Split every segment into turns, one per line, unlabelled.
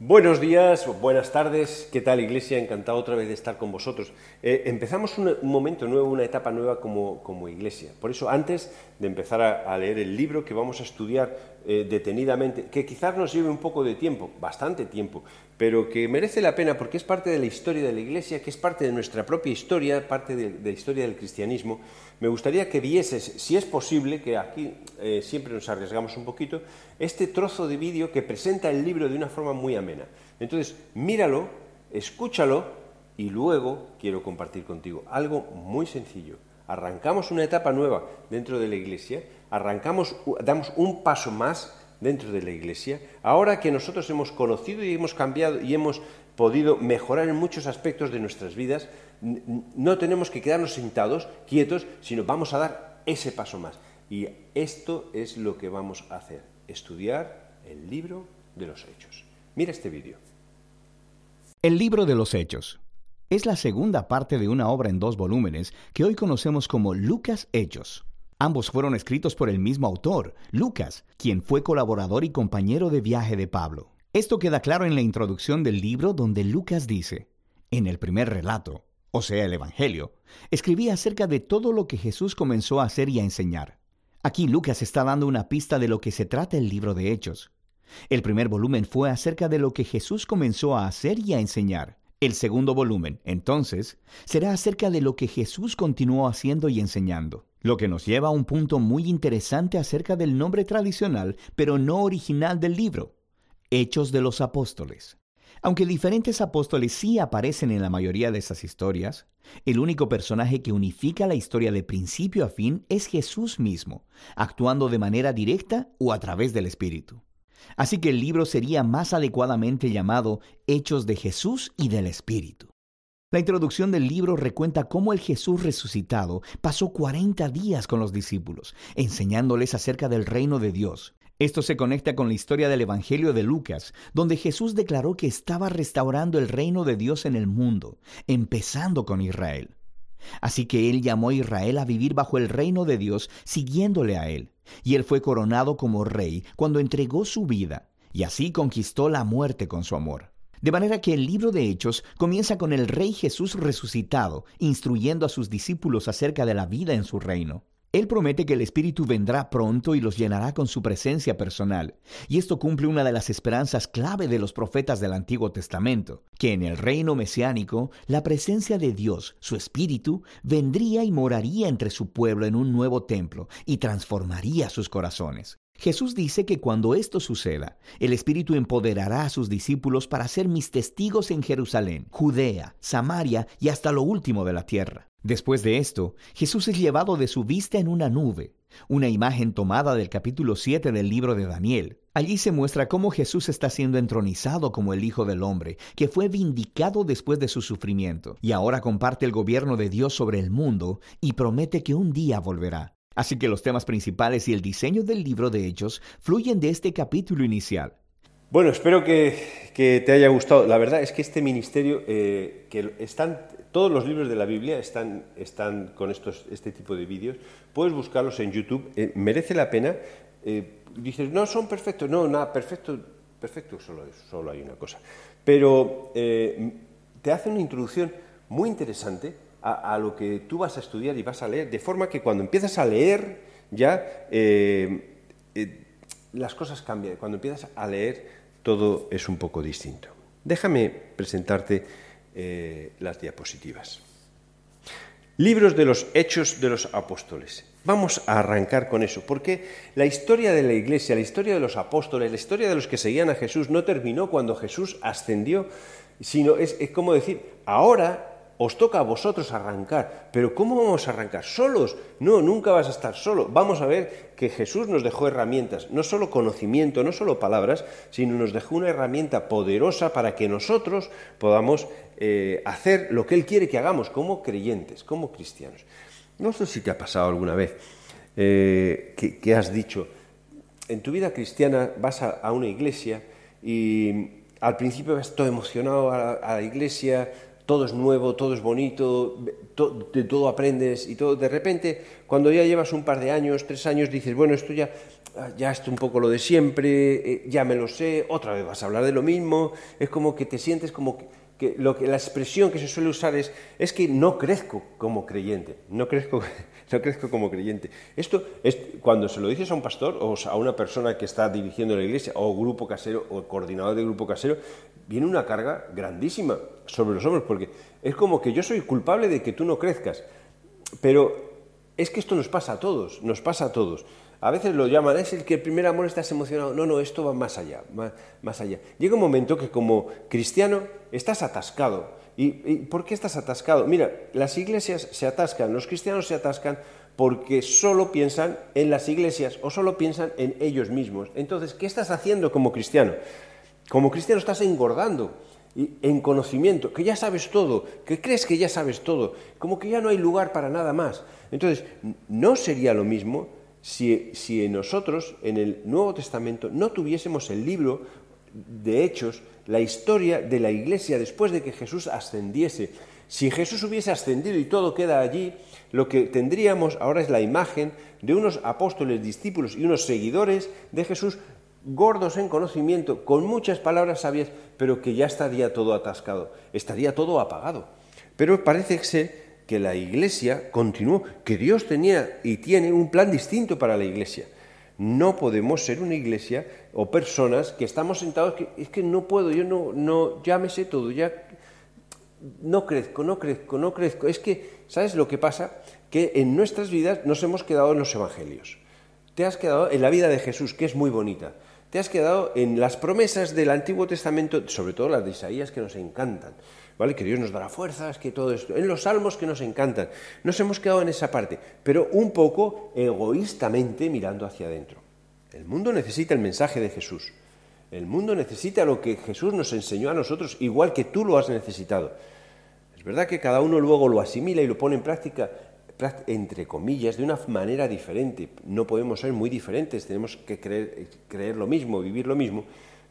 Buenos días, buenas tardes, ¿qué tal Iglesia? Encantado otra vez de estar con vosotros. Eh, empezamos un, momento nuevo, una etapa nueva como, como Iglesia. Por eso, antes de empezar a, leer el libro que vamos a estudiar eh, detenidamente, que quizás nos lleve un poco de tiempo, bastante tiempo, pero que merece la pena porque es parte de la historia de la Iglesia, que es parte de nuestra propia historia, parte de, la historia del cristianismo, me gustaría que vieses, si es posible, que aquí eh, siempre nos arriesgamos un poquito, este trozo de vídeo que presenta el libro de una forma muy amena. Entonces, míralo, escúchalo y luego quiero compartir contigo algo muy sencillo. Arrancamos una etapa nueva dentro de la Iglesia, arrancamos, damos un paso más dentro de la Iglesia, ahora que nosotros hemos conocido y hemos cambiado y hemos podido mejorar en muchos aspectos de nuestras vidas, no tenemos que quedarnos sentados, quietos, sino vamos a dar ese paso más. Y esto es lo que vamos a hacer, estudiar el libro de los hechos. Mira este vídeo.
El libro de los hechos es la segunda parte de una obra en dos volúmenes que hoy conocemos como Lucas Hechos. Ambos fueron escritos por el mismo autor, Lucas, quien fue colaborador y compañero de viaje de Pablo. Esto queda claro en la introducción del libro donde Lucas dice, en el primer relato, o sea, el Evangelio, escribía acerca de todo lo que Jesús comenzó a hacer y a enseñar. Aquí Lucas está dando una pista de lo que se trata el libro de Hechos. El primer volumen fue acerca de lo que Jesús comenzó a hacer y a enseñar. El segundo volumen, entonces, será acerca de lo que Jesús continuó haciendo y enseñando. Lo que nos lleva a un punto muy interesante acerca del nombre tradicional, pero no original del libro, Hechos de los Apóstoles. Aunque diferentes apóstoles sí aparecen en la mayoría de esas historias, el único personaje que unifica la historia de principio a fin es Jesús mismo, actuando de manera directa o a través del Espíritu. Así que el libro sería más adecuadamente llamado Hechos de Jesús y del Espíritu. La introducción del libro recuenta cómo el Jesús resucitado pasó 40 días con los discípulos, enseñándoles acerca del reino de Dios. Esto se conecta con la historia del Evangelio de Lucas, donde Jesús declaró que estaba restaurando el reino de Dios en el mundo, empezando con Israel. Así que él llamó a Israel a vivir bajo el reino de Dios, siguiéndole a él, y él fue coronado como rey cuando entregó su vida, y así conquistó la muerte con su amor. De manera que el libro de Hechos comienza con el Rey Jesús resucitado, instruyendo a sus discípulos acerca de la vida en su reino. Él promete que el Espíritu vendrá pronto y los llenará con su presencia personal. Y esto cumple una de las esperanzas clave de los profetas del Antiguo Testamento, que en el reino mesiánico la presencia de Dios, su Espíritu, vendría y moraría entre su pueblo en un nuevo templo y transformaría sus corazones. Jesús dice que cuando esto suceda, el Espíritu empoderará a sus discípulos para ser mis testigos en Jerusalén, Judea, Samaria y hasta lo último de la tierra. Después de esto, Jesús es llevado de su vista en una nube, una imagen tomada del capítulo 7 del libro de Daniel. Allí se muestra cómo Jesús está siendo entronizado como el Hijo del Hombre, que fue vindicado después de su sufrimiento, y ahora comparte el gobierno de Dios sobre el mundo y promete que un día volverá. Así que los temas principales y el diseño del libro de Hechos fluyen de este capítulo inicial.
Bueno, espero que, te haya gustado. La verdad es que este ministerio, eh, que están, todos los libros de la Biblia están, están con estos, este tipo de vídeos. Puedes buscarlos en YouTube. Eh, merece la pena. Eh, dices, no, son perfectos. No, nada, perfecto, perfecto solo, solo hay una cosa. Pero te hace una introducción muy interesante a, lo que tú vas a estudiar y vas a leer, de forma que cuando empiezas a leer ya eh, eh, las cosas cambian, cuando empiezas a leer todo es un poco distinto. Déjame presentarte eh, las diapositivas. Libros de los hechos de los apóstoles. Vamos a arrancar con eso, porque la historia de la iglesia, la historia de los apóstoles, la historia de los que seguían a Jesús no terminó cuando Jesús ascendió, sino es, es como decir, ahora os toca a vosotros arrancar. Pero ¿cómo vamos a arrancar? ¿Solos? No, nunca vas a estar solo. Vamos a ver que Jesús nos dejó herramientas, no solo conocimiento, no solo palabras, sino nos dejó una herramienta poderosa para que nosotros podamos eh, hacer lo que Él quiere que hagamos como creyentes, como cristianos. No sé si te ha pasado alguna vez eh, que, has dicho, en tu vida cristiana vas a, una iglesia y al principio vas todo emocionado a la iglesia, todo es nuevo, todo es bonito, de todo aprendes y todo. De repente, cuando ya llevas un par de años, tres años, dices, bueno, esto ya, ya es un poco lo de siempre, eh, ya me lo sé, otra vez vas a hablar de lo mismo, es como que te sientes como que, lo que la expresión que se suele usar es, es que no crezco como creyente, no crezco, no crezco como creyente. Esto es cuando se lo dices a un pastor o a una persona que está dirigiendo la iglesia o grupo casero o coordinador de grupo casero, viene una carga grandísima sobre los hombros, porque es como que yo soy culpable de que tú no crezcas. Pero es que esto nos pasa a todos, nos pasa a todos. A veces lo llaman, es el que el primer amor estás emocionado. No, no, esto va más allá, más, allá. Llega un momento que como cristiano estás atascado. ¿Y, por qué estás atascado? Mira, las iglesias se atascan, los cristianos se atascan porque solo piensan en las iglesias o solo piensan en ellos mismos. Entonces, ¿qué estás haciendo como cristiano? Como cristiano estás engordando en conocimiento, que ya sabes todo, que crees que ya sabes todo, como que ya no hay lugar para nada más. Entonces, no sería lo mismo si, si nosotros en el Nuevo Testamento no tuviésemos el libro de Hechos, la historia de la iglesia después de que Jesús ascendiese. Si Jesús hubiese ascendido y todo queda allí, lo que tendríamos ahora es la imagen de unos apóstoles, discípulos y unos seguidores de Jesús gordos en conocimiento, con muchas palabras sabias, pero que ya estaría todo atascado, estaría todo apagado. Pero parece ser que la Iglesia continuó, que Dios tenía y tiene un plan distinto para la Iglesia. No podemos ser una iglesia o personas que estamos sentados que es que no puedo, yo no, no, ya todo, ya no crezco, no crezco, no crezco. Es que, ¿sabes lo que pasa? Que en nuestras vidas nos hemos quedado en los evangelios. Te has quedado en la vida de Jesús, que es muy bonita te has quedado en las promesas del Antiguo Testamento, sobre todo las de Isaías que nos encantan, Que Dios nos dará fuerzas, que todo esto, en los salmos que nos encantan. Nos hemos quedado en esa parte, pero un poco egoístamente mirando hacia adentro. El mundo necesita el mensaje de Jesús. El mundo necesita lo que Jesús nos enseñó a nosotros, igual que tú lo has necesitado. Es verdad que cada uno luego lo asimila y lo pone en práctica, entre comillas, de una manera diferente. No podemos ser muy diferentes, tenemos que creer, creer lo mismo, vivir lo mismo,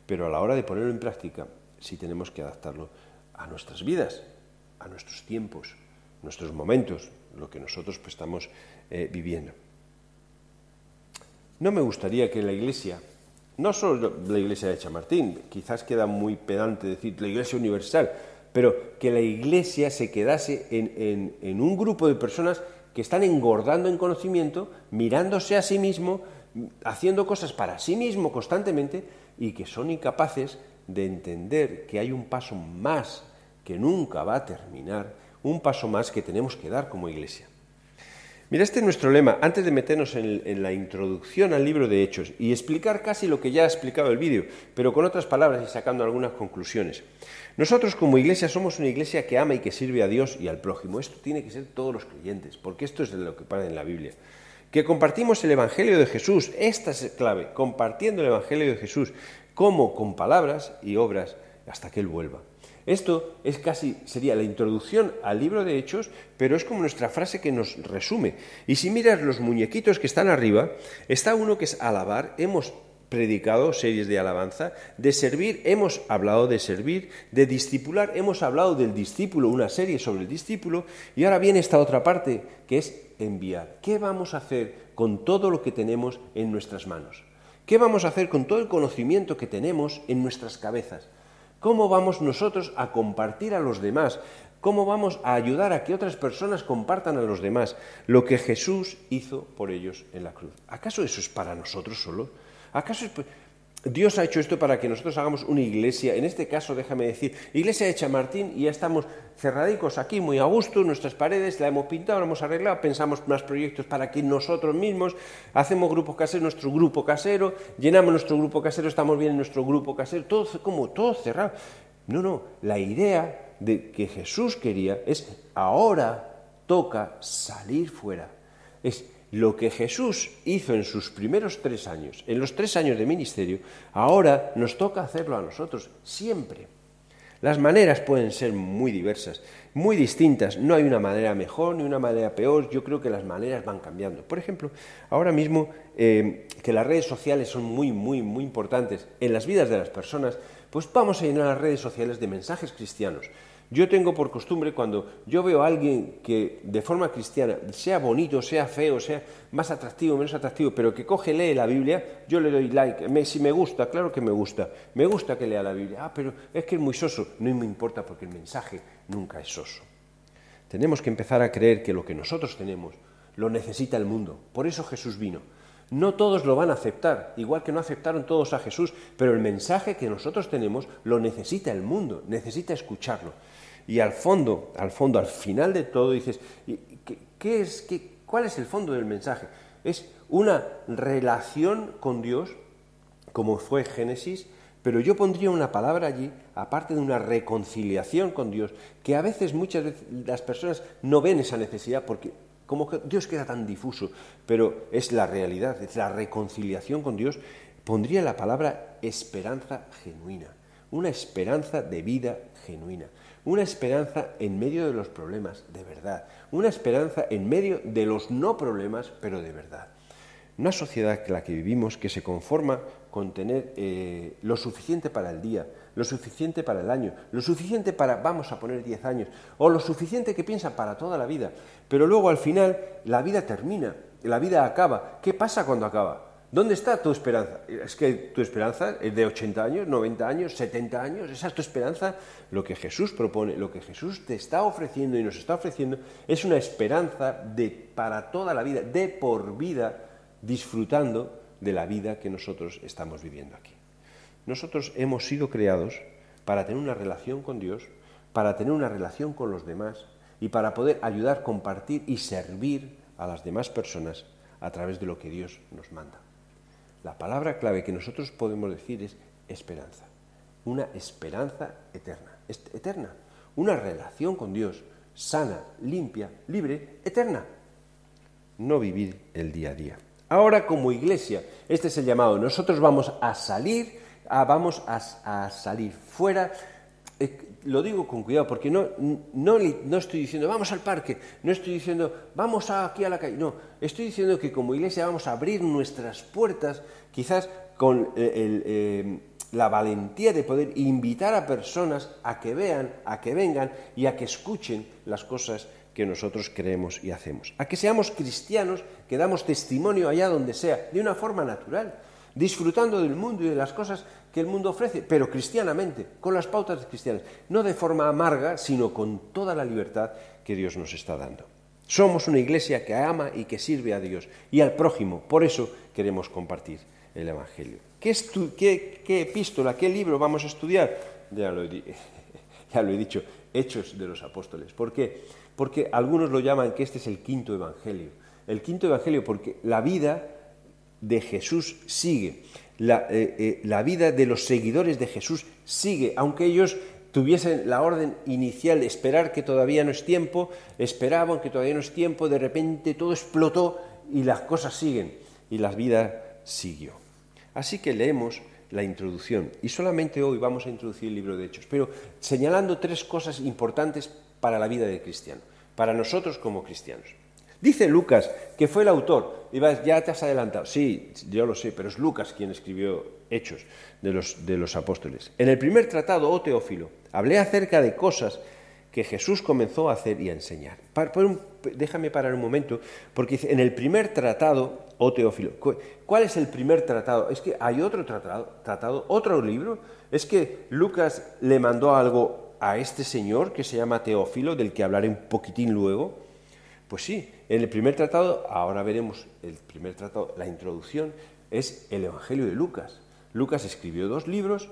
pero a la hora de ponerlo en práctica sí tenemos que adaptarlo a nuestras vidas, a nuestros tiempos, nuestros momentos, lo que nosotros pues, estamos eh, viviendo. No me gustaría que la Iglesia, no solo la Iglesia de Chamartín, quizás queda muy pedante decir la Iglesia universal, pero que la Iglesia se quedase en, un grupo de personas que están engordando en conocimiento, mirándose a sí mismo, haciendo cosas para sí mismo constantemente y que son incapaces de entender que hay un paso más que nunca va a terminar, un paso más que tenemos que dar como iglesia. Mira, este es nuestro lema, antes de meternos en, la introducción al libro de Hechos y explicar casi lo que ya ha explicado el vídeo, pero con otras palabras y sacando algunas conclusiones. Nosotros como iglesia somos una iglesia que ama y que sirve a Dios y al prójimo. Esto tiene que ser todos los creyentes, porque esto es de lo que pasa en la Biblia. Que compartimos el Evangelio de Jesús, esta es clave, compartiendo el Evangelio de Jesús, como con palabras y obras hasta que Él vuelva. Esto es casi, sería la introducción al libro de Hechos, pero es como nuestra frase que nos resume. Y si miras los muñequitos que están arriba, está uno que es alabar, hemos predicado series de alabanza, de servir, hemos hablado de servir, de discipular, hemos hablado del discípulo, una serie sobre el discípulo, y ahora viene esta otra parte, que es enviar. ¿Qué vamos a hacer con todo lo que tenemos en nuestras manos? ¿Qué vamos a hacer con todo el conocimiento que tenemos en nuestras cabezas? ¿Cómo vamos nosotros a compartir a los demás? ¿Cómo vamos a ayudar a que otras personas compartan a los demás lo que Jesús hizo por ellos en la cruz? ¿Acaso eso es para nosotros solo? ¿Acaso es... Dios ha hecho esto para que nosotros hagamos una iglesia, en este caso déjame decir, iglesia de Chamartín, y ya estamos cerradicos aquí, muy a gusto, nuestras paredes la hemos pintado, la hemos arreglado, pensamos más proyectos para que nosotros mismos hacemos grupos caseros, nuestro grupo casero, llenamos nuestro grupo casero, estamos bien en nuestro grupo casero, todo como todo cerrado. No, no, la idea de que Jesús quería es ahora toca salir fuera. Es lo que Jesús hizo en sus primeros tres años, en los tres años de ministerio, ahora nos toca hacerlo a nosotros, siempre. Las maneras pueden ser muy diversas, muy distintas. No hay una manera mejor ni una manera peor. Yo creo que las maneras van cambiando. Por ejemplo, ahora mismo eh, que las redes sociales son muy, muy, muy importantes en las vidas de las personas, pues vamos a llenar las redes sociales de mensajes cristianos Yo tengo por costumbre, cuando yo veo a alguien que de forma cristiana, sea bonito, sea feo, sea más atractivo, menos atractivo, pero que coge, lee la Biblia, yo le doy like. si me gusta, claro que me gusta. Me gusta que lea la Biblia. Ah, pero es que es muy soso. No me importa porque el mensaje nunca es soso. Tenemos que empezar a creer que lo que nosotros tenemos lo necesita el mundo. Por eso Jesús vino. No todos lo van a aceptar, igual que no aceptaron todos a Jesús, pero el mensaje que nosotros tenemos lo necesita el mundo, necesita escucharlo. Y al fondo, al fondo, al final de todo dices, ¿qué, es, qué, ¿cuál es el fondo del mensaje? Es una relación con Dios, como fue Génesis, pero yo pondría una palabra allí, aparte de una reconciliación con Dios, que a veces, muchas veces, las personas no ven esa necesidad porque como Dios queda tan difuso, pero es la realidad, es la reconciliación con Dios. Pondría la palabra esperanza genuina, una esperanza de vida genuina, una esperanza en medio de los problemas de verdad, una esperanza en medio de los no problemas, pero de verdad. Una sociedad que la que vivimos que se conforma con tener eh, lo suficiente para el día, lo suficiente para el año, lo suficiente para, vamos a poner 10 años, o lo suficiente que piensa para toda la vida. Pero luego al final la vida termina, la vida acaba. ¿Qué pasa cuando acaba? ¿Dónde está tu esperanza? Es que tu esperanza es de 80 años, 90 años, 70 años. Esa es tu esperanza. Lo que Jesús propone, lo que Jesús te está ofreciendo y nos está ofreciendo es una esperanza de para toda la vida, de por vida disfrutando de la vida que nosotros estamos viviendo aquí. Nosotros hemos sido creados para tener una relación con Dios, para tener una relación con los demás y para poder ayudar, compartir y servir a las demás personas a través de lo que Dios nos manda. La palabra clave que nosotros podemos decir es esperanza, una esperanza eterna, eterna, una relación con Dios sana, limpia, libre, eterna. No vivir el día a día. Ahora como iglesia, este es el llamado, nosotros vamos a salir, vamos a, salir fuera. Eh, lo digo con cuidado porque no, no, no, estoy diciendo vamos al parque, no estoy diciendo vamos aquí a la calle, no, estoy diciendo que como iglesia vamos a abrir nuestras puertas quizás con eh, eh, la valentía de poder invitar a personas a que vean, a que vengan y a que escuchen las cosas que nosotros creemos y hacemos. A que seamos cristianos, que damos testimonio allá donde sea, de una forma natural, disfrutando del mundo y de las cosas que el mundo ofrece, pero cristianamente, con las pautas cristianas, no de forma amarga, sino con toda la libertad que Dios nos está dando. Somos una iglesia que ama y que sirve a Dios y al prójimo, por eso queremos compartir el Evangelio. ¿Qué, qué, epístola, qué libro vamos a estudiar? Ya lo, ya lo he dicho, Hechos de los Apóstoles. ¿Por qué? porque algunos lo llaman que este es el quinto evangelio. El quinto evangelio porque la vida de Jesús sigue, la, eh, eh, la vida de los seguidores de Jesús sigue, aunque ellos tuviesen la orden inicial de esperar que todavía no es tiempo, esperaban que todavía no es tiempo, de repente todo explotó y las cosas siguen. Y la vida siguió. Así que leemos la introducción. Y solamente hoy vamos a introducir el libro de Hechos, pero señalando tres cosas importantes para la vida del cristiano, para nosotros como cristianos. Dice Lucas que fue el autor, y ya te has adelantado, sí, yo lo sé, pero es Lucas quien escribió Hechos de los, apóstoles. En el primer tratado, oh Teófilo, hablé acerca de cosas que Jesús comenzó a hacer y a enseñar. déjame parar un momento, porque en el primer tratado, oh Teófilo, ¿cuál es el primer tratado? Es que hay otro tratado, tratado otro libro. Es que Lucas le mandó algo a este señor que se llama Teófilo, del que hablaré un poquitín luego? Pues sí, en el primer tratado, ahora veremos el primer tratado, la introducción, es el Evangelio de Lucas. Lucas escribió dos libros,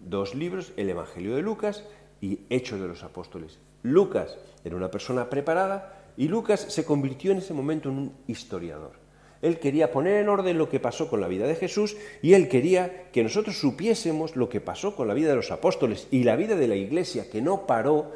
dos libros, el Evangelio de Lucas y Hechos de los Apóstoles. Lucas era una persona preparada y Lucas se convirtió en ese momento en un historiador. Él quería poner en orden lo que pasó con la vida de Jesús y él quería que nosotros supiésemos lo que pasó con la vida de los apóstoles y la vida de la iglesia, que no paró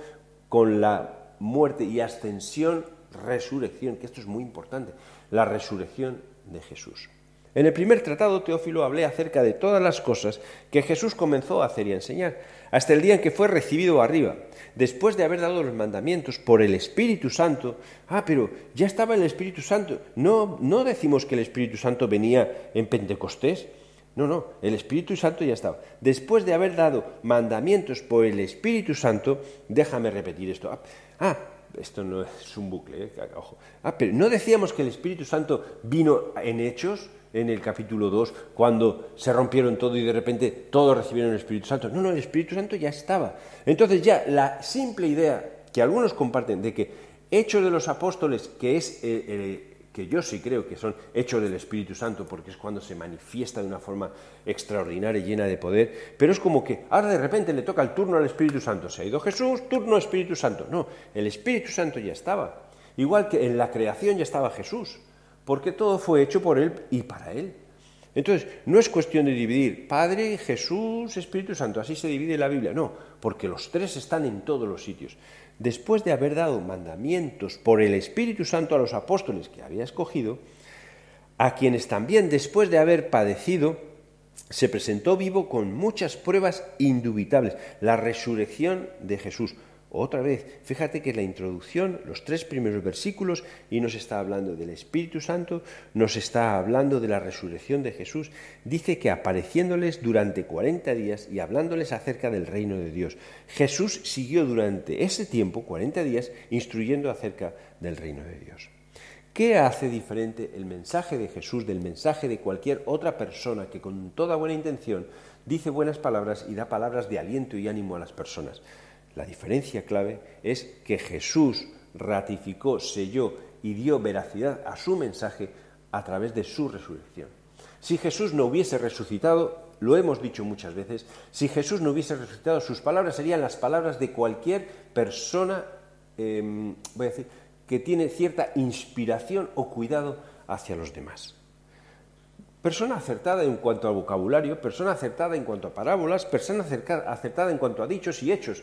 con la muerte y ascensión, resurrección, que esto es muy importante, la resurrección de Jesús. En el primer tratado, Teófilo, hablé acerca de todas las cosas que Jesús comenzó a hacer y a enseñar, hasta el día en que fue recibido arriba, después de haber dado los mandamientos por el Espíritu Santo. Ah, pero ya estaba el Espíritu Santo. No, no decimos que el Espíritu Santo venía en Pentecostés. No, no, el Espíritu Santo ya estaba. Después de haber dado mandamientos por el Espíritu Santo, déjame repetir esto. Ah, esto no es un bucle, ¿eh? ojo. Ah, pero ¿no decíamos que el Espíritu Santo vino en hechos? en el capítulo 2, cuando se rompieron todo y de repente todos recibieron el Espíritu Santo. No, no, el Espíritu Santo ya estaba. Entonces ya la simple idea que algunos comparten de que Hechos de los Apóstoles, que es eh, que yo sí creo que son hechos del Espíritu Santo, porque es cuando se manifiesta de una forma extraordinaria y llena de poder, pero es como que ahora de repente le toca el turno al Espíritu Santo. Se ha ido Jesús, turno Espíritu Santo. No, el Espíritu Santo ya estaba. Igual que en la creación ya estaba Jesús porque todo fue hecho por Él y para Él. Entonces, no es cuestión de dividir Padre, Jesús, Espíritu Santo, así se divide la Biblia, no, porque los tres están en todos los sitios. Después de haber dado mandamientos por el Espíritu Santo a los apóstoles que había escogido, a quienes también después de haber padecido, se presentó vivo con muchas pruebas indubitables, la resurrección de Jesús, otra vez, fíjate que la introducción, los tres primeros versículos, y nos está hablando del Espíritu Santo, nos está hablando de la resurrección de Jesús, dice que apareciéndoles durante 40 días y hablándoles acerca del reino de Dios. Jesús siguió durante ese tiempo, 40 días, instruyendo acerca del reino de Dios. ¿Qué hace diferente el mensaje de Jesús del mensaje de cualquier otra persona que con toda buena intención dice buenas palabras y da palabras de aliento y ánimo a las personas? La diferencia clave es que Jesús ratificó, selló y dio veracidad a su mensaje a través de su resurrección. Si Jesús no hubiese resucitado, lo hemos dicho muchas veces, si Jesús no hubiese resucitado, sus palabras serían las palabras de cualquier persona, em, voy a decir, que tiene cierta inspiración o cuidado hacia los demás. Persona acertada en cuanto al vocabulario, persona acertada en cuanto a parábolas, persona acertada en cuanto a dichos y hechos.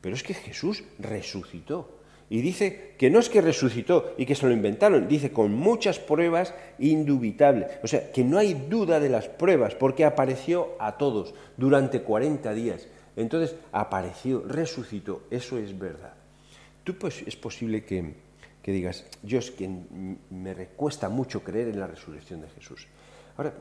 Pero es que Jesús resucitó. Y dice que no es que resucitó y que se lo inventaron, dice con muchas pruebas indubitables. O sea, que no hay duda de las pruebas porque apareció a todos durante 40 días. Entonces apareció, resucitó, eso es verdad. Tú pues es posible que, que digas, yo es que me recuesta mucho creer en la resurrección de Jesús. Ahora,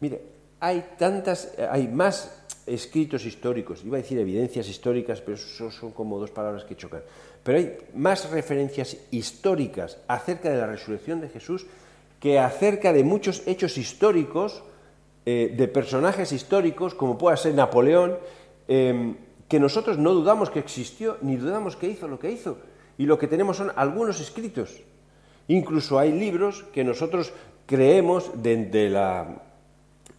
mire, hay tantas, hay más escritos históricos, iba a decir evidencias históricas, pero eso son como dos palabras que chocan. Pero hay más referencias históricas acerca de la resurrección de Jesús que acerca de muchos hechos históricos, eh, de personajes históricos, como pueda ser Napoleón, em, que nosotros no dudamos que existió, ni dudamos que hizo lo que hizo. Y lo que tenemos son algunos escritos. Incluso hay libros que nosotros creemos de la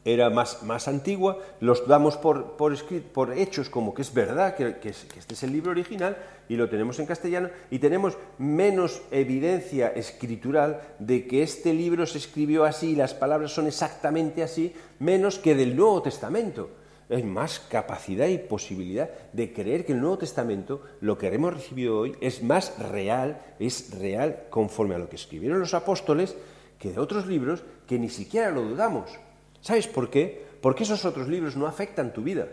era más, más antigua, los damos por, por, por hechos como que es verdad, que, que, este es el libro original y lo tenemos en castellano, y tenemos menos evidencia escritural de que este libro se escribió así y las palabras son exactamente así, menos que del Nuevo Testamento. Hay más capacidad y posibilidad de creer que el Nuevo Testamento, lo que hemos recibido hoy, es más real, es real conforme a lo que escribieron los apóstoles, que de otros libros que ni siquiera lo dudamos. ¿Sabes por qué? Porque esos otros libros no afectan tu vida,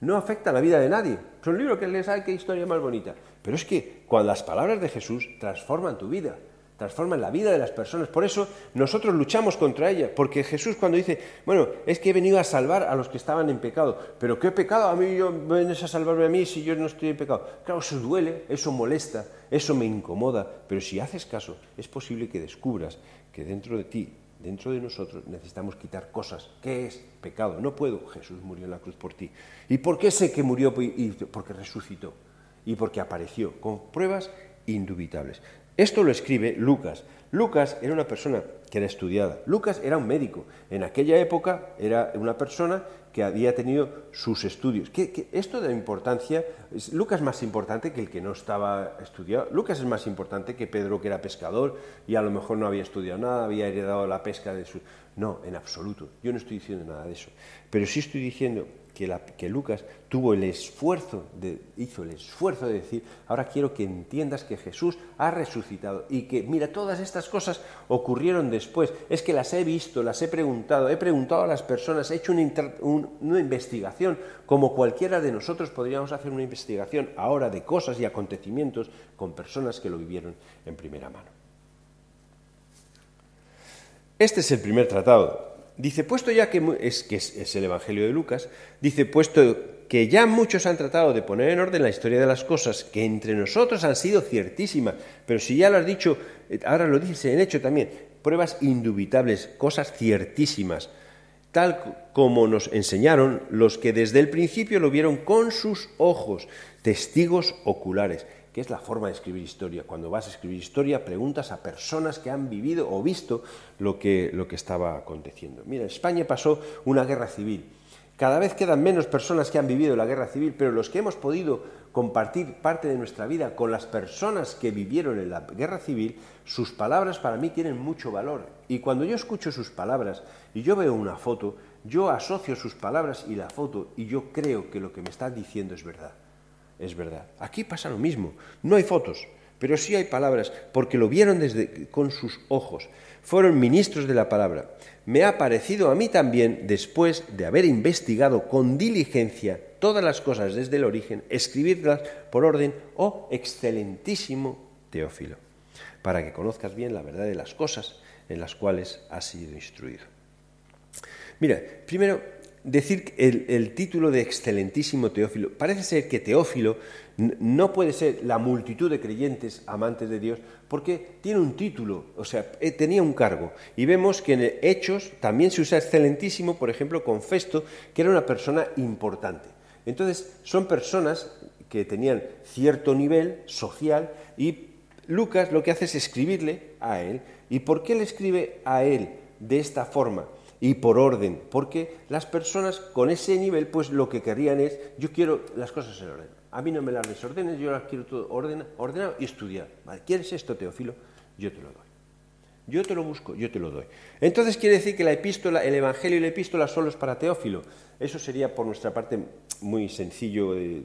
no afectan la vida de nadie. Son libros que lees, ¡ay, qué historia más bonita! Pero es que cuando las palabras de Jesús transforman tu vida, transforman la vida de las personas. Por eso nosotros luchamos contra ella, porque Jesús cuando dice, bueno, es que he venido a salvar a los que estaban en pecado, pero ¿qué pecado? A mí yo vienes a salvarme a mí si yo no estoy en pecado. Claro, eso duele, eso molesta, eso me incomoda, pero si haces caso, es posible que descubras que dentro de ti dentro de nosotros necesitamos quitar cosas. ¿Qué es pecado? No puedo. Jesús murió en la cruz por ti. ¿Y por qué sé que murió? Porque resucitó y porque apareció con pruebas indubitables. Esto lo escribe Lucas. Lucas era una persona que era estudiada. Lucas era un médico. En aquella época era una persona que había tenido sus estudios. ¿Qué, esto de importancia, Lucas es más importante que el que no estaba estudiado. Lucas es más importante que Pedro, que era pescador y a lo mejor no había estudiado nada, había heredado la pesca de su... No, en absoluto. Yo no estoy diciendo nada de eso. Pero sí estoy diciendo que, Lucas tuvo el esfuerzo, de, hizo el esfuerzo de decir, ahora quiero que entiendas que Jesús ha resucitado y que, mira, todas estas cosas ocurrieron después, es que las he visto, las he preguntado, he preguntado a las personas, he hecho una, una investigación, como cualquiera de nosotros podríamos hacer una investigación ahora de cosas y acontecimientos con personas que lo vivieron en primera mano. Este es el primer tratado Dice, puesto ya que es, que es, el Evangelio de Lucas, dice, puesto que ya muchos han tratado de poner en orden la historia de las cosas, que entre nosotros han sido ciertísimas, pero si ya lo has dicho, eh, ahora lo dices en hecho también, pruebas indubitables, cosas ciertísimas, tal como nos enseñaron los que desde el principio lo vieron con sus ojos, testigos oculares que es la forma de escribir historia. Cuando vas a escribir historia, preguntas a personas que han vivido o visto lo que, lo que estaba aconteciendo. Mira, en España pasó una guerra civil. Cada vez quedan menos personas que han vivido la guerra civil, pero los que hemos podido compartir parte de nuestra vida con las personas que vivieron en la guerra civil, sus palabras para mí tienen mucho valor. Y cuando yo escucho sus palabras y yo veo una foto, yo asocio sus palabras y la foto y yo creo que lo que me están diciendo es verdad es verdad. Aquí pasa lo mismo. No hay fotos, pero sí hay palabras, porque lo vieron desde, con sus ojos. Fueron ministros de la palabra. Me ha parecido a mí también, después de haber investigado con diligencia todas las cosas desde el origen, escribirlas por orden, oh excelentísimo Teófilo, para que conozcas bien la verdad de las cosas en las cuales has sido instruido. Mira, primero decir el, título de excelentísimo Teófilo. Parece ser que Teófilo no puede ser la multitud de creyentes amantes de Dios porque tiene un título, o sea, eh, tenía un cargo. Y vemos que en Hechos también se usa excelentísimo, por ejemplo, con Festo, que era una persona importante. Entonces, son personas que tenían cierto nivel social y Lucas lo que hace es escribirle a él. ¿Y por qué le escribe a él de esta forma? Y por orden, porque las personas con ese nivel, pues lo que querían es, yo quiero las cosas en orden. A mí no me las desordenes, yo las quiero todo ordenado y estudiar. ¿Quieres esto, Teófilo? Yo te lo doy. Yo te lo busco, yo te lo doy. Entonces quiere decir que la epístola, el Evangelio y la epístola solo es para Teófilo. Eso sería por nuestra parte muy sencillo, eh,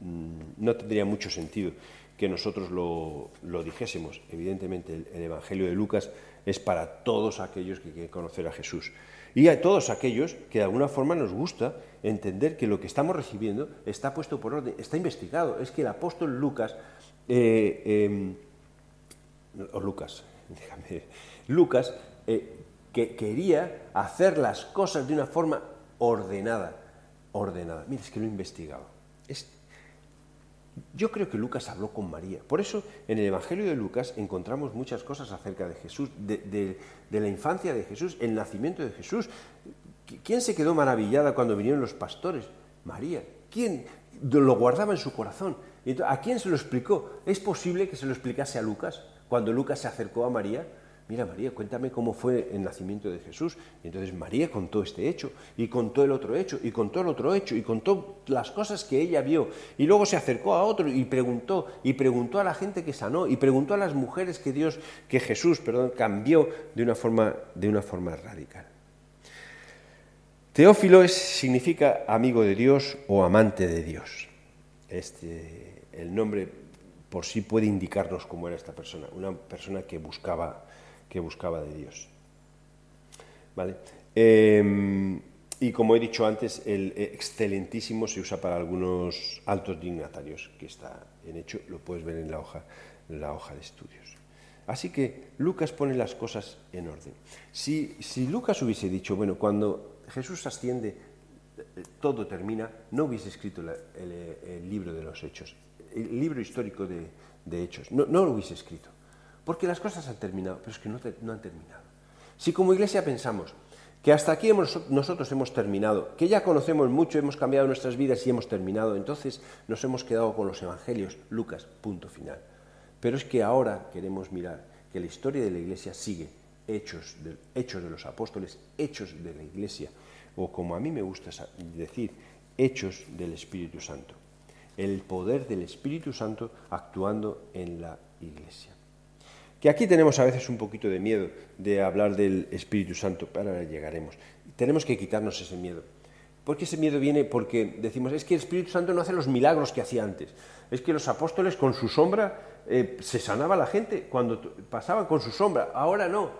mm, no tendría mucho sentido que nosotros lo, dijésemos. Evidentemente el Evangelio de Lucas es para todos aquellos que quieren conocer a Jesús. Y a todos aquellos que de alguna forma nos gusta entender que lo que estamos recibiendo está puesto por orden, está investigado. Es que el apóstol Lucas, eh, em, o Lucas, déjame, Lucas, eh, que quería hacer las cosas de una forma ordenada, ordenada. Mira, es que lo he investigado. Es yo creo que Lucas habló con María. Por eso en el Evangelio de Lucas encontramos muchas cosas acerca de Jesús, de, la infancia de Jesús, el nacimiento de Jesús. ¿Quién se quedó maravillada cuando vinieron los pastores? María. ¿Quién lo guardaba en su corazón? ¿A quién se lo explicó? ¿Es posible que se lo explicase a Lucas cuando Lucas se acercó a María? Mira María, cuéntame cómo fue el nacimiento de Jesús. Y entonces María contó este hecho, y contó el otro hecho, y contó el otro hecho, y contó las cosas que ella vio. Y luego se acercó a otro y preguntó, y preguntó a la gente que sanó, y preguntó a las mujeres que Dios, que Jesús, perdón, cambió de una forma, de una forma radical. Teófilo significa amigo de Dios o amante de Dios. Este, el nombre por sí puede indicarnos cómo era esta persona, una persona que buscaba que buscaba de Dios. ¿Vale? Em, y como he dicho antes, el excelentísimo se usa para algunos altos dignatarios, que está en hecho, lo puedes ver en la hoja, la hoja de estudios. Así que Lucas pone las cosas en orden. Si, si Lucas hubiese dicho, bueno, cuando Jesús asciende, todo termina, no hubiese escrito el, libro de los hechos, el libro histórico de, de hechos, no, no lo hubiese escrito. Porque las cosas han terminado, pero es que no, han terminado. Si como iglesia pensamos que hasta aquí nosotros hemos terminado, que ya conocemos mucho, hemos cambiado nuestras vidas y hemos terminado, entonces nos hemos quedado con los evangelios, Lucas, punto final. Pero es que ahora queremos mirar que la historia de la iglesia sigue, hechos de, los apóstoles, hechos de la iglesia, o como a mí me gusta decir, hechos del Espíritu Santo. El poder del Espíritu Santo actuando en la iglesia. Que aquí tenemos a veces un poquito de miedo de hablar del Espíritu Santo, ahora llegaremos. Tenemos que quitarnos ese miedo. Porque ese miedo viene porque decimos, es que el Espíritu Santo no hace los milagros que hacía antes. Es que los apóstoles con su sombra eh, se sanaba la gente cuando pasaban con su sombra, ahora no.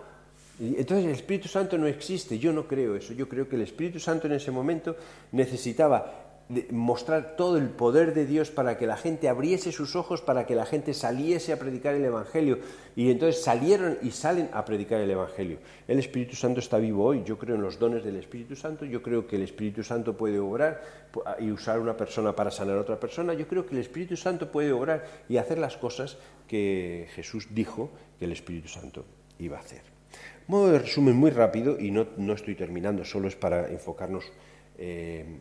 Entonces el Espíritu Santo no existe, yo no creo eso. Yo creo que el Espíritu Santo en ese momento necesitaba mostrar todo el poder de Dios para que la gente abriese sus ojos, para que la gente saliese a predicar el Evangelio. Y entonces salieron y salen a predicar el Evangelio. El Espíritu Santo está vivo hoy. Yo creo en los dones del Espíritu Santo. Yo creo que el Espíritu Santo puede obrar y usar una persona para sanar a otra persona. Yo creo que el Espíritu Santo puede obrar y hacer las cosas que Jesús dijo que el Espíritu Santo iba a hacer. Modo de resumen muy rápido, y no, no estoy terminando, solo es para enfocarnos. Eh,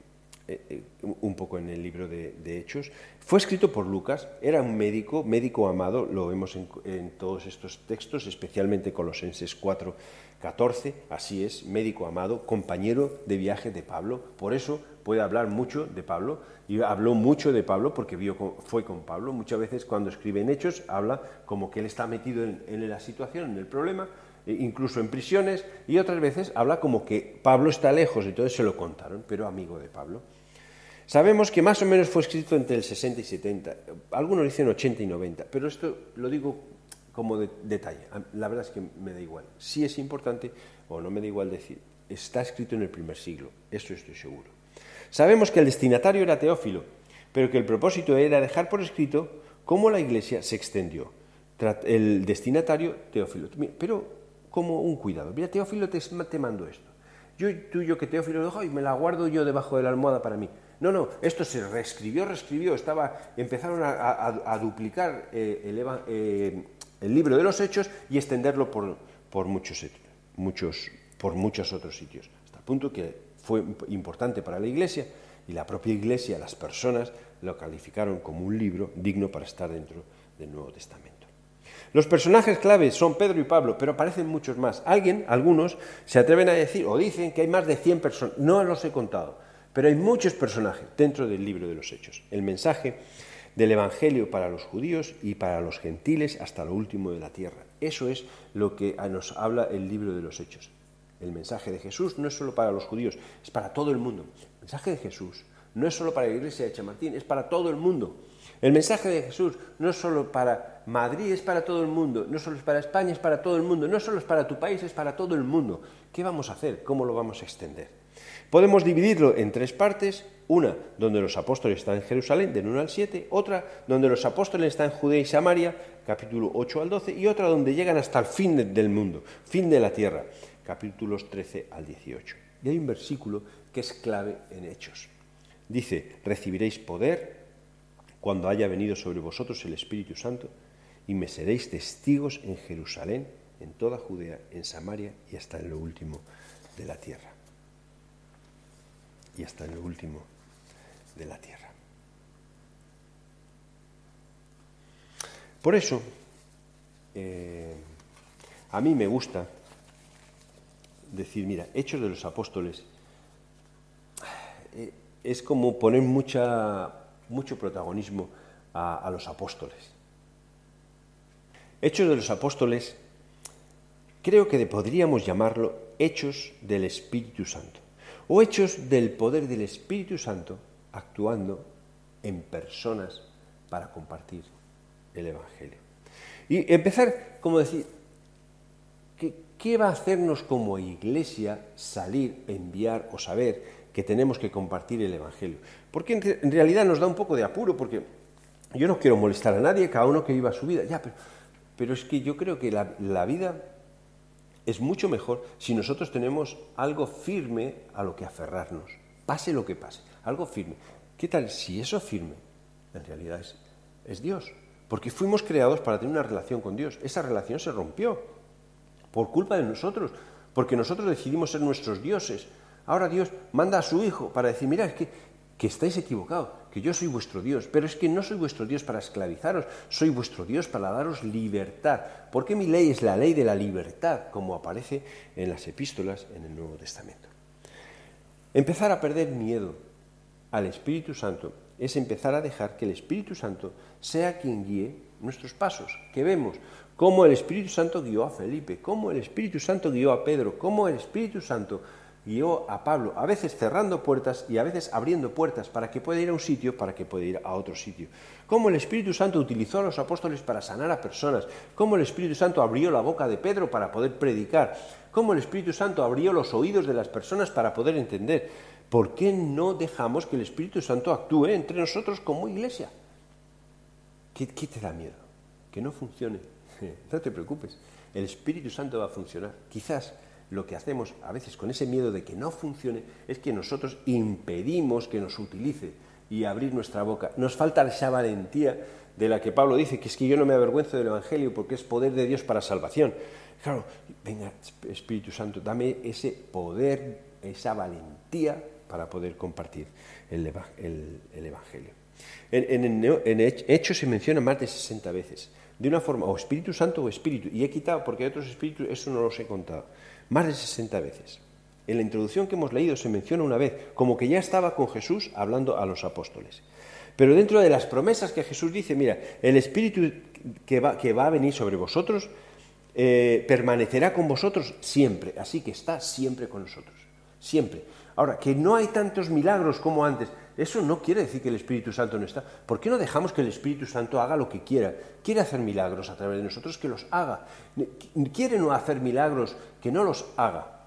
eh, eh, un poco en el libro de, Hechos. Fue escrito por Lucas, era un médico, médico amado, lo vemos en, todos estos textos, especialmente Colosenses 4, 14, así es, médico amado, compañero de viaje de Pablo, por eso puede hablar mucho de Pablo, y habló mucho de Pablo porque vio, fue con Pablo, muchas veces cuando escribe en Hechos habla como que él está metido en, en la situación, en el problema, incluso en prisiones, y otras veces habla como que Pablo está lejos, y entonces se lo contaron, pero amigo de Pablo. Sabemos que más o menos fue escrito entre el 60 y 70, algunos dicen 80 y 90, pero esto lo digo como detalle, la verdad es que me da igual. Si es importante, o no me da igual decir, está escrito en el primer siglo, eso estoy seguro. Sabemos que el destinatario era Teófilo, pero que el propósito era dejar por escrito cómo la iglesia se extendió. El destinatario, Teófilo, pero como un cuidado. Mira, Teófilo te, te mando esto. Yo tuyo que Teófilo dijo, y me la guardo yo debajo de la almohada para mí. No, no, esto se reescribió, reescribió, estaba, empezaron a, duplicar eh, eh, el, libro de los hechos y extenderlo por, por, muchos, muchos, por muchos otros sitios, hasta el punto que fue importante para la Iglesia y la propia Iglesia, las personas, lo calificaron como un libro digno para estar dentro del Nuevo Testamento. Los personajes claves son Pedro y Pablo, pero aparecen muchos más. Alguien, algunos, se atreven a decir o dicen que hay más de 100 personas. No los he contado. Pero hay muchos personajes dentro del libro de los Hechos. El mensaje del Evangelio para los judíos y para los gentiles hasta lo último de la tierra. Eso es lo que nos habla el libro de los Hechos. El mensaje de Jesús no es solo para los judíos, es para todo el mundo. El mensaje de Jesús no es solo para la iglesia de Chamartín, es para todo el mundo. El mensaje de Jesús no es solo para Madrid, es para todo el mundo. No solo es para España, es para todo el mundo. No solo es para tu país, es para todo el mundo. ¿Qué vamos a hacer? ¿Cómo lo vamos a extender? Podemos dividirlo en tres partes, una donde los apóstoles están en Jerusalén, del 1 al 7, otra donde los apóstoles están en Judea y Samaria, capítulo 8 al 12, y otra donde llegan hasta el fin del mundo, fin de la tierra, capítulos 13 al 18. Y hay un versículo que es clave en Hechos. Dice, recibiréis poder cuando haya venido sobre vosotros el Espíritu Santo, y me seréis testigos en Jerusalén, en toda Judea, en Samaria y hasta en lo último de la tierra y hasta en lo último de la tierra. Por eso, eh, a mí me gusta decir, mira, Hechos de los Apóstoles eh, es como poner mucha, mucho protagonismo a, a los apóstoles. Hechos de los Apóstoles creo que podríamos llamarlo Hechos del Espíritu Santo o hechos del poder del Espíritu Santo actuando en personas para compartir el Evangelio. Y empezar, como decir, ¿qué, va a hacernos como iglesia salir, enviar o saber que tenemos que compartir el Evangelio? Porque en, realidad nos da un poco de apuro, porque yo no quiero molestar a nadie, cada uno que viva su vida, ya, pero, pero es que yo creo que la, la vida es mucho mejor si nosotros tenemos algo firme a lo que aferrarnos, pase lo que pase, algo firme. ¿Qué tal si eso firme en realidad es, es Dios? Porque fuimos creados para tener una relación con Dios. Esa relación se rompió por culpa de nosotros, porque nosotros decidimos ser nuestros dioses. Ahora Dios manda a su Hijo para decir, mira, es que que estáis equivocados, que yo soy vuestro Dios, pero es que no soy vuestro Dios para esclavizaros, soy vuestro Dios para daros libertad, porque mi ley es la ley de la libertad, como aparece en las epístolas en el Nuevo Testamento. Empezar a perder miedo al Espíritu Santo es empezar a dejar que el Espíritu Santo sea quien guíe nuestros pasos, que vemos cómo el Espíritu Santo guió a Felipe, cómo el Espíritu Santo guió a Pedro, cómo el Espíritu Santo guió a Pablo, a veces cerrando puertas y a veces abriendo puertas para que pueda ir a un sitio, para que pueda ir a otro sitio. Cómo el Espíritu Santo utilizó a los apóstoles para sanar a personas, cómo el Espíritu Santo abrió la boca de Pedro para poder predicar, cómo el Espíritu Santo abrió los oídos de las personas para poder entender. ¿Por qué no dejamos que el Espíritu Santo actúe entre nosotros como iglesia? ¿Qué, qué te da miedo? Que no funcione. No te preocupes, el Espíritu Santo va a funcionar. Quizás lo que hacemos a veces con ese miedo de que no funcione es que nosotros impedimos que nos utilice y abrir nuestra boca. Nos falta esa valentía de la que Pablo dice que es que yo no me avergüenzo del Evangelio porque es poder de Dios para salvación. Claro, venga Espíritu Santo, dame ese poder, esa valentía para poder compartir el, Evangelio. En, en, Hechos se menciona más de 60 veces, de una forma, o Espíritu Santo o Espíritu, y he quitado, porque hay otros espíritus, eso no los he contado más de 60 veces. En la introducción que hemos leído se menciona una vez, como que ya estaba con Jesús hablando a los apóstoles. Pero dentro de las promesas que Jesús dice, mira, el Espíritu que va, que va a venir sobre vosotros eh, permanecerá con vosotros siempre, así que está siempre con nosotros, siempre. Ahora, que no hay tantos milagros como antes, eso no quiere decir que el Espíritu Santo no está. ¿Por qué no dejamos que el Espíritu Santo haga lo que quiera? Quiere hacer milagros a través de nosotros, que los haga. Quiere no hacer milagros, que no los haga.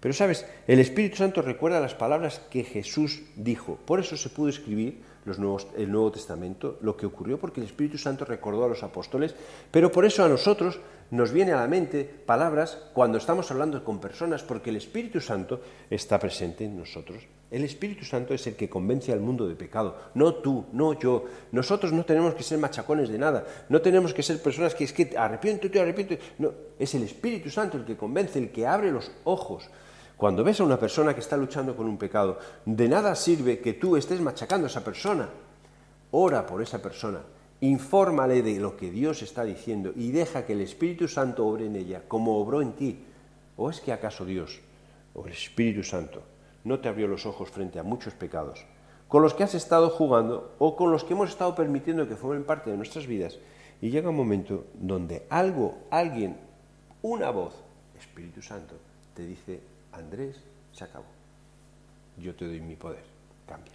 Pero sabes, el Espíritu Santo recuerda las palabras que Jesús dijo. Por eso se pudo escribir los nuevos, el Nuevo Testamento, lo que ocurrió porque el Espíritu Santo recordó a los apóstoles, pero por eso a nosotros nos viene a la mente palabras cuando estamos hablando con personas, porque el Espíritu Santo está presente en nosotros. El Espíritu Santo es el que convence al mundo de pecado, no tú, no yo. Nosotros no tenemos que ser machacones de nada, no tenemos que ser personas que es que arrepiéntete, arrepiéntete. No, es el Espíritu Santo el que convence, el que abre los ojos cuando ves a una persona que está luchando con un pecado, de nada sirve que tú estés machacando a esa persona. Ora por esa persona, infórmale de lo que Dios está diciendo y deja que el Espíritu Santo obre en ella, como obró en ti. ¿O es que acaso Dios o el Espíritu Santo no te abrió los ojos frente a muchos pecados, con los que has estado jugando o con los que hemos estado permitiendo que formen parte de nuestras vidas? Y llega un momento donde algo, alguien, una voz, Espíritu Santo, te dice, Andrés, se acabó. Yo te doy mi poder. Cambia.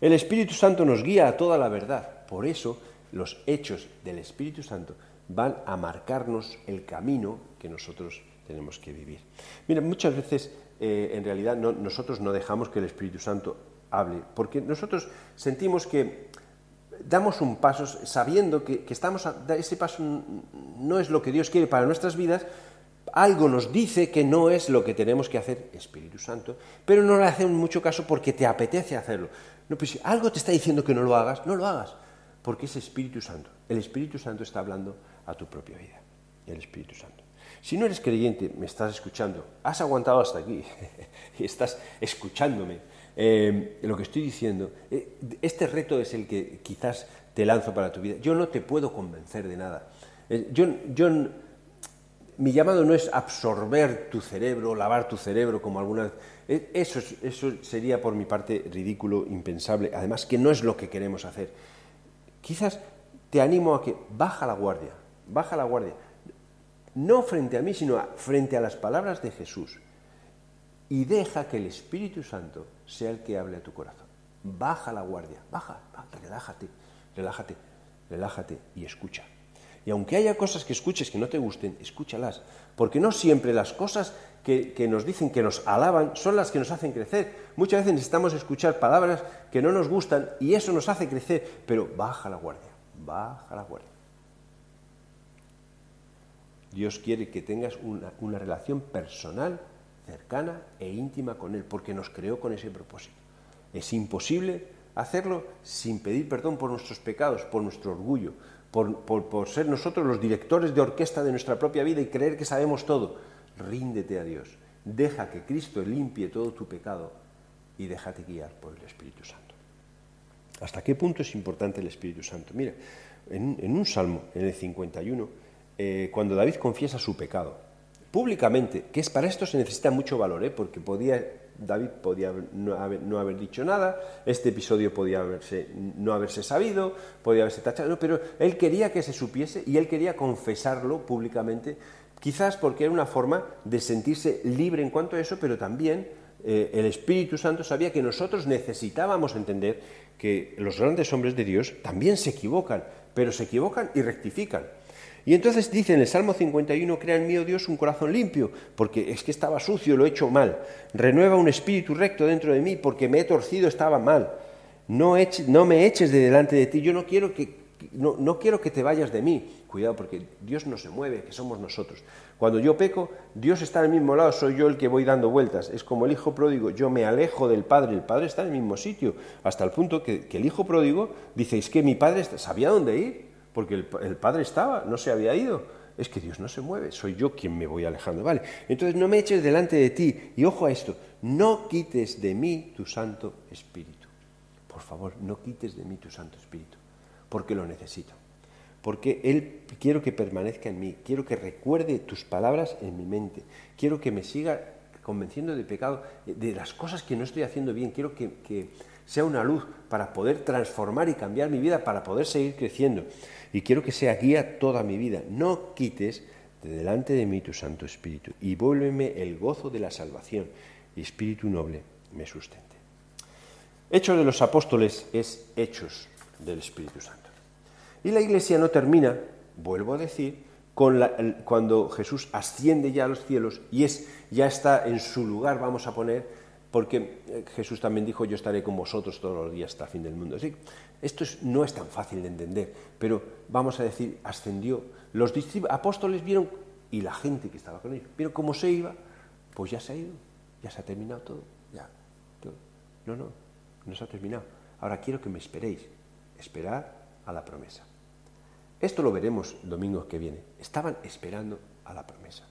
El Espíritu Santo nos guía a toda la verdad. Por eso los hechos del Espíritu Santo van a marcarnos el camino que nosotros tenemos que vivir. Mira, muchas veces eh, en realidad nosotros no dejamos que el Espíritu Santo hable, porque nosotros sentimos que damos un paso sabiendo que, que estamos a, ese paso no es lo que Dios quiere para nuestras vidas, algo nos dice que no es lo que tenemos que hacer, Espíritu Santo, pero no le hacemos mucho caso porque te apetece hacerlo. Pues si algo te está diciendo que no lo hagas, no lo hagas, porque es Espíritu Santo. El Espíritu Santo está hablando a tu propia vida, el Espíritu Santo. Si no eres creyente, me estás escuchando, has aguantado hasta aquí y estás escuchándome eh, lo que estoy diciendo, eh, este reto es el que quizás te lanzo para tu vida. Yo no te puedo convencer de nada. Eh, yo, yo mi llamado no es absorber tu cerebro, lavar tu cerebro como alguna vez. E, eso, eso sería por mi parte ridículo, impensable. Además que no es lo que queremos hacer. Quizás te animo a que baja la guardia, baja la guardia. No frente a mí, sino frente a las palabras de Jesús. Y deja que el Espíritu Santo sea el que hable a tu corazón. Baja la guardia, baja, baja relájate, relájate, relájate y escucha. Y aunque haya cosas que escuches que no te gusten, escúchalas, porque no siempre las cosas que, nos dicen que nos alaban son las que nos hacen crecer. Muchas veces necesitamos escuchar palabras que no nos gustan y eso nos hace crecer, pero baja la guardia, baja la guardia. Dios quiere que tengas una, relación personal, cercana e íntima con Él, porque nos creó con ese propósito. Es imposible hacerlo sin pedir perdón por nuestros pecados, por nuestro orgullo, por, ser nosotros los directores de orquesta de nuestra propia vida y creer que sabemos todo. Ríndete a Dios. Deja que Cristo limpie todo tu pecado y déjate guiar por el Espíritu Santo. ¿Hasta qué punto es importante el Espíritu Santo? Mira, en, un salmo, en el 51, eh, cuando David confiesa su pecado, públicamente, que es para esto se necesita mucho valor, ¿eh? porque podía David podía no haber, dicho nada, este episodio podía haberse, no haberse sabido, podía haberse tachado, pero él quería que se supiese y él quería confesarlo públicamente, Quizás porque era una forma de sentirse libre en cuanto a eso, pero también eh, el Espíritu Santo sabía que nosotros necesitábamos entender que los grandes hombres de Dios también se equivocan, pero se equivocan y rectifican. Y entonces dice en el Salmo 51, crea en mí, oh Dios, un corazón limpio, porque es que estaba sucio, lo he hecho mal. Renueva un espíritu recto dentro de mí, porque me he torcido, estaba mal. No, me eches de delante de ti, yo no quiero que, no, no quiero que te vayas de mí. Cuidado, porque Dios no se mueve, que somos nosotros. Cuando yo peco, Dios está al mismo lado, soy yo el que voy dando vueltas. Es como el hijo pródigo, yo me alejo del padre, el padre está en el mismo sitio, hasta el punto que, el hijo pródigo dice, es que mi padre sabía dónde ir, porque el, padre estaba, no se había ido. Es que Dios no se mueve, soy yo quien me voy alejando. Vale, entonces no me eches delante de ti. Y ojo a esto, no quites de mí tu Santo Espíritu. Por favor, no quites de mí tu Santo Espíritu, porque lo necesito porque Él quiero que permanezca en mí, quiero que recuerde tus palabras en mi mente, quiero que me siga convenciendo de pecado, de las cosas que no estoy haciendo bien, quiero que, sea una luz para poder transformar y cambiar mi vida, para poder seguir creciendo. Y quiero que sea guía toda mi vida. No quites de delante de mí tu Santo Espíritu y vuélveme el gozo de la salvación Espíritu noble me sustente. Hechos de los apóstoles es hechos del Espíritu Santo. Y la iglesia no termina, vuelvo a decir, con cuando Jesús asciende ya a los cielos y es, ya está en su lugar, vamos a poner, porque eh, Jesús también dijo, yo estaré con vosotros todos los días hasta el fin del mundo. Así, esto no es tan fácil de entender, pero vamos a decir, ascendió. Los apóstoles vieron, y la gente que estaba con ellos, vieron cómo se iba, pues ya se ha ido, ya se ha terminado todo, ya. No, no, no se ha terminado. Ahora quiero que me esperéis, esperar a la promesa. Esto lo veremos domingo que viene. Estaban esperando a la promesa.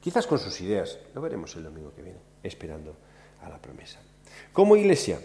Quizás con sus ideas, lo veremos el domingo que viene, esperando a la promesa. Como iglesia,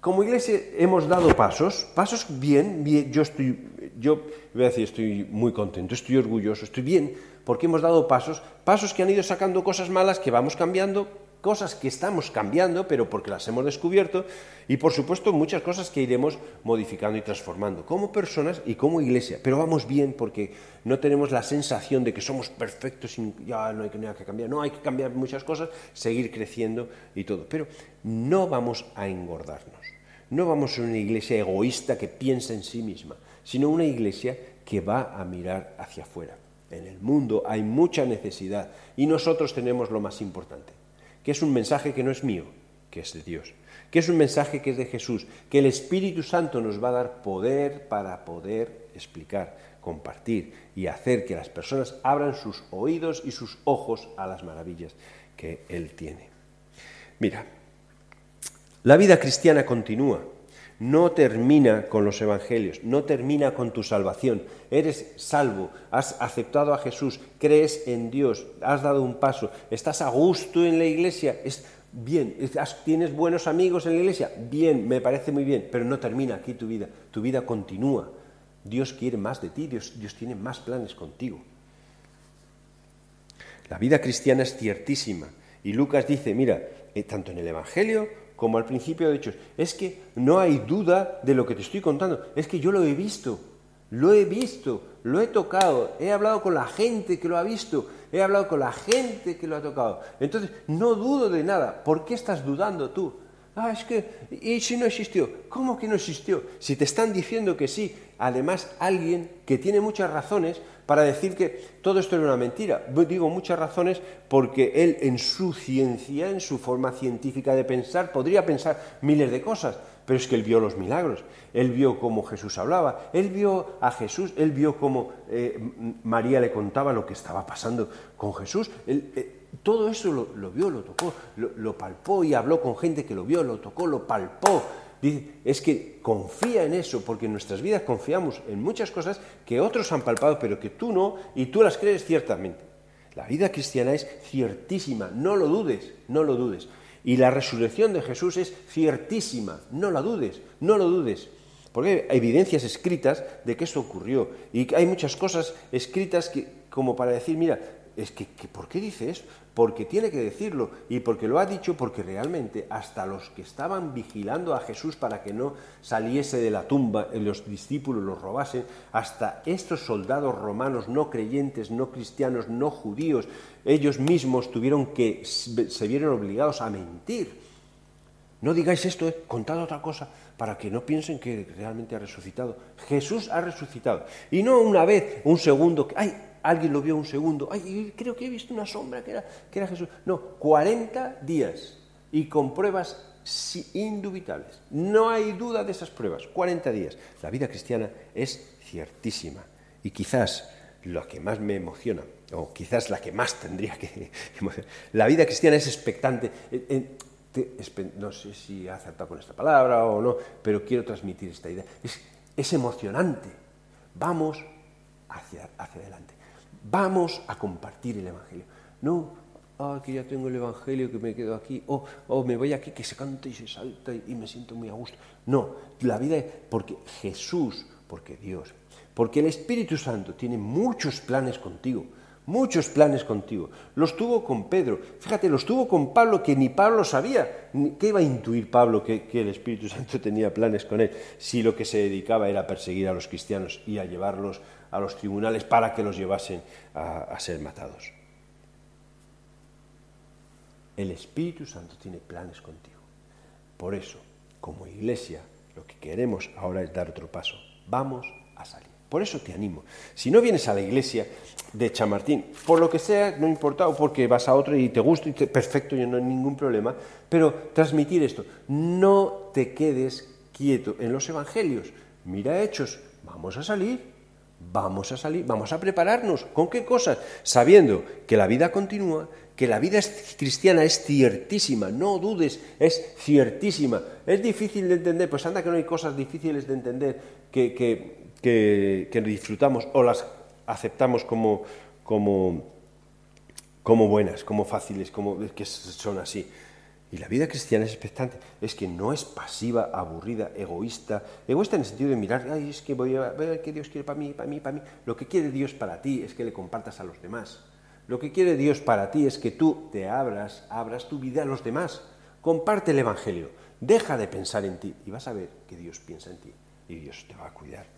como iglesia hemos dado pasos, pasos bien, yo estoy, yo voy a decir, estoy muy contento, estoy orgulloso, estoy bien, porque hemos dado pasos, pasos que han ido sacando cosas malas que vamos cambiando, cosas que estamos cambiando, pero porque las hemos descubierto, y por supuesto muchas cosas que iremos modificando y transformando, como personas y como iglesia. Pero vamos bien porque no tenemos la sensación de que somos perfectos y ya no hay nada que cambiar. No, hay que cambiar muchas cosas, seguir creciendo y todo. Pero no vamos a engordarnos. No vamos a ser una iglesia egoísta que piensa en sí misma, sino una iglesia que va a mirar hacia afuera. En el mundo hay mucha necesidad y nosotros tenemos lo más importante, que es un mensaje que no es mío, que es de Dios, que es un mensaje que es de Jesús, que el Espíritu Santo nos va a dar poder para poder explicar, compartir y hacer que las personas abran sus oídos y sus ojos a las maravillas que Él tiene. Mira, la vida cristiana continúa, no termina con los evangelios, no termina con tu salvación. Eres salvo, has aceptado a Jesús, crees en Dios, has dado un paso, estás a gusto en la iglesia, es bien, tienes buenos amigos en la iglesia, bien, me parece muy bien, pero no termina aquí tu vida, tu vida continúa. Dios quiere más de ti, Dios, Dios tiene más planes contigo. La vida cristiana es ciertísima. Y Lucas dice, mira, eh, tanto en el Evangelio como al principio de Hechos. Es que no hay duda de lo que te estoy contando. Es que yo lo he visto, lo he visto, lo he tocado, he hablado con la gente que lo ha visto, he hablado con la gente que lo ha tocado. Entonces, no dudo de nada. ¿Por qué estás dudando tú? Ah, es que, ¿y si no existió? ¿Cómo que no existió? Si te están diciendo que sí, además alguien que tiene muchas razones para decir que todo esto era una mentira. Digo muchas razones porque él en su ciencia, en su forma científica de pensar, podría pensar miles de cosas, pero es que él vio los milagros, él vio cómo Jesús hablaba, él vio a Jesús, él vio cómo eh, María le contaba lo que estaba pasando con Jesús. Eh, todo eso lo, vio, lo tocó, lo palpó y habló con gente que lo vio, lo tocó, lo palpó es que confía en eso, porque en nuestras vidas confiamos en muchas cosas que otros han palpado, pero que tú no, y tú las crees ciertamente. La vida cristiana es ciertísima, no lo dudes, no lo dudes. Y la resurrección de Jesús es ciertísima, no la dudes, no lo dudes. Porque hay evidencias escritas de que eso ocurrió. Y hay muchas cosas escritas que, como para decir, mira, es que, ¿por qué dice eso? Porque tiene que decirlo y porque lo ha dicho porque realmente hasta los que estaban vigilando a Jesús para que no saliese de la tumba, y los discípulos lo robasen, hasta estos soldados romanos no creyentes, no cristianos, no judíos, ellos mismos tuvieron que, se vieron obligados a mentir. No digáis esto, eh, contad otra cosa, para que no piensen que realmente ha resucitado. Jesús ha resucitado. Y no una vez, un segundo, ay, alguien lo vio un segundo, ay, creo que he visto una sombra que era, que era Jesús. No, 40 días y con pruebas indubitables. No hay duda de esas pruebas, 40 días. La vida cristiana es ciertísima y quizás lo que más me emociona, o quizás la que más tendría que emocionar, la vida cristiana es expectante. no sé si ha acertado con esta palabra o no, pero quiero transmitir esta idea. Es, es emocionante. Vamos hacia, hacia adelante. Vamos a compartir el Evangelio. No, ah, que ya tengo el Evangelio, que me quedo aquí, o, me voy aquí, que se canta y se salta y, me siento muy a gusto. No, la vida es porque Jesús, porque Dios, porque el Espíritu Santo tiene muchos planes contigo, muchos planes contigo. Los tuvo con Pedro, fíjate, los tuvo con Pablo, que ni Pablo sabía. ¿Qué iba a intuir Pablo que, el Espíritu Santo tenía planes con él si lo que se dedicaba era perseguir a los cristianos y a llevarlos a los tribunales para que los llevasen a, ser matados. El Espíritu Santo tiene planes contigo. Por eso, como iglesia, lo que queremos ahora es dar otro paso. Vamos a salir. Por eso te animo. Si no vienes a la iglesia de Chamartín, por lo que sea, no importa, o porque vas a otro y te gusta, y te, perfecto, yo no hay ningún problema, pero transmitir esto, no te quedes quieto en los evangelios. Mira hechos, vamos a salir, vamos a salir, vamos a prepararnos. ¿Con qué cosas? Sabiendo que la vida continúa, que la vida cristiana es ciertísima, no dudes, es ciertísima. Es difícil de entender, pues anda que no hay cosas difíciles de entender que, que, disfrutamos o las aceptamos como, como, como buenas, como fáciles, como que son así. Y la vida cristiana es expectante, es que no es pasiva, aburrida, egoísta. Egoísta en el sentido de mirar, ay, es que voy a ver qué Dios quiere para mí, para mí, para mí. Lo que quiere Dios para ti es que le compartas a los demás. Lo que quiere Dios para ti es que tú te abras, abras tu vida a los demás. Comparte el Evangelio. Deja de pensar en ti y vas a ver que Dios piensa en ti y Dios te va a cuidar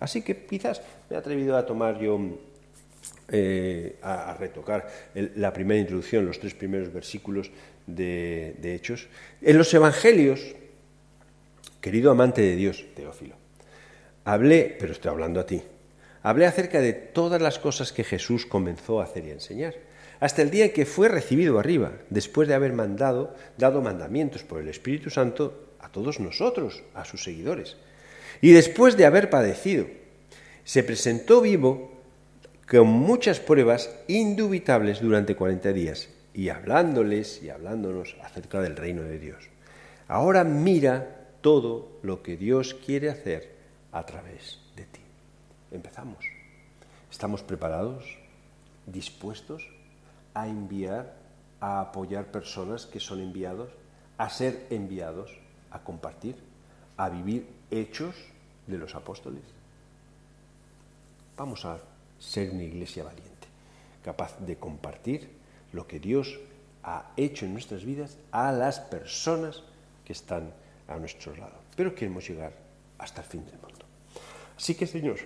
Así que quizás me he atrevido a tomar yo eh, a, retocar la primera introducción, los tres primeros versículos de, Hechos. En los Evangelios, querido amante de Dios, Teófilo, hablé, pero estoy hablando a ti, hablé acerca de todas las cosas que Jesús comenzó a hacer y a enseñar, hasta el día en que fue recibido arriba, después de haber mandado, dado mandamientos por el Espíritu Santo a todos nosotros, a sus seguidores. Y después de haber padecido, se presentó vivo con muchas pruebas indubitables durante 40 días y hablándoles y hablándonos acerca del reino de Dios. Ahora mira todo lo que Dios quiere hacer a través de ti. Empezamos. ¿Estamos preparados, dispuestos a enviar, a apoyar personas que son enviados, a ser enviados, a compartir, a vivir hechos de los apóstoles? Vamos a ser una iglesia valiente, capaz de compartir lo que Dios ha hecho en nuestras vidas a las personas que están a nuestro lado. Pero queremos llegar hasta el fin del mundo. Así que, Señor,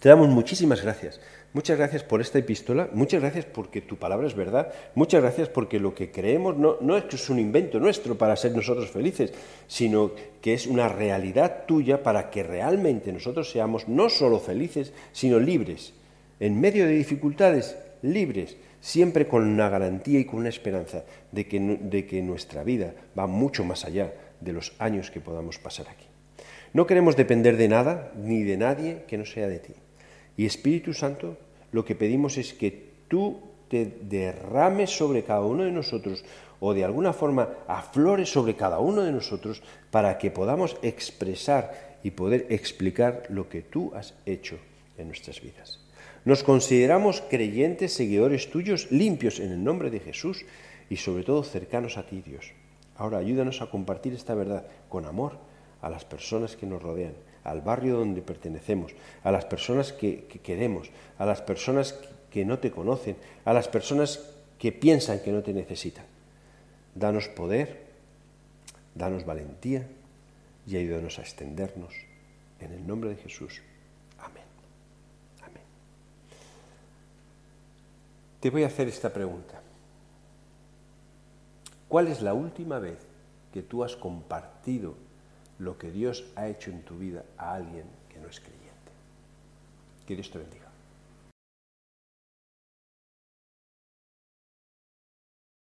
te damos muchísimas gracias. Muchas gracias por esta epístola, muchas gracias porque tu palabra es verdad, muchas gracias porque lo que creemos no, no es un invento nuestro para ser nosotros felices, sino que es una realidad tuya para que realmente nosotros seamos no solo felices, sino libres. En medio de dificultades, libres, siempre con una garantía y con una esperanza de que nuestra vida va mucho más allá de los años que podamos pasar aquí. No queremos depender de nada ni de nadie que no sea de ti. Y Espíritu Santo, lo que pedimos es que tú te derrames sobre cada uno de nosotros o de alguna forma aflores sobre cada uno de nosotros para que podamos expresar y poder explicar lo que tú has hecho en nuestras vidas. Nos consideramos creyentes, seguidores tuyos, limpios en el nombre de Jesús y sobre todo cercanos a ti, Dios. Ahora ayúdanos a compartir esta verdad con amor a las personas que nos rodean, al barrio donde pertenecemos, a las personas que, queremos, a las personas que no te conocen, a las personas que piensan que no te necesitan. Danos poder, danos valentía y ayúdanos a extendernos. En el nombre de Jesús. Amén. Amén. Te voy a hacer esta pregunta. ¿Cuál es la última vez que tú has compartido lo que Dios ha hecho en tu vida a alguien que no es creyente? Que Dios te bendiga.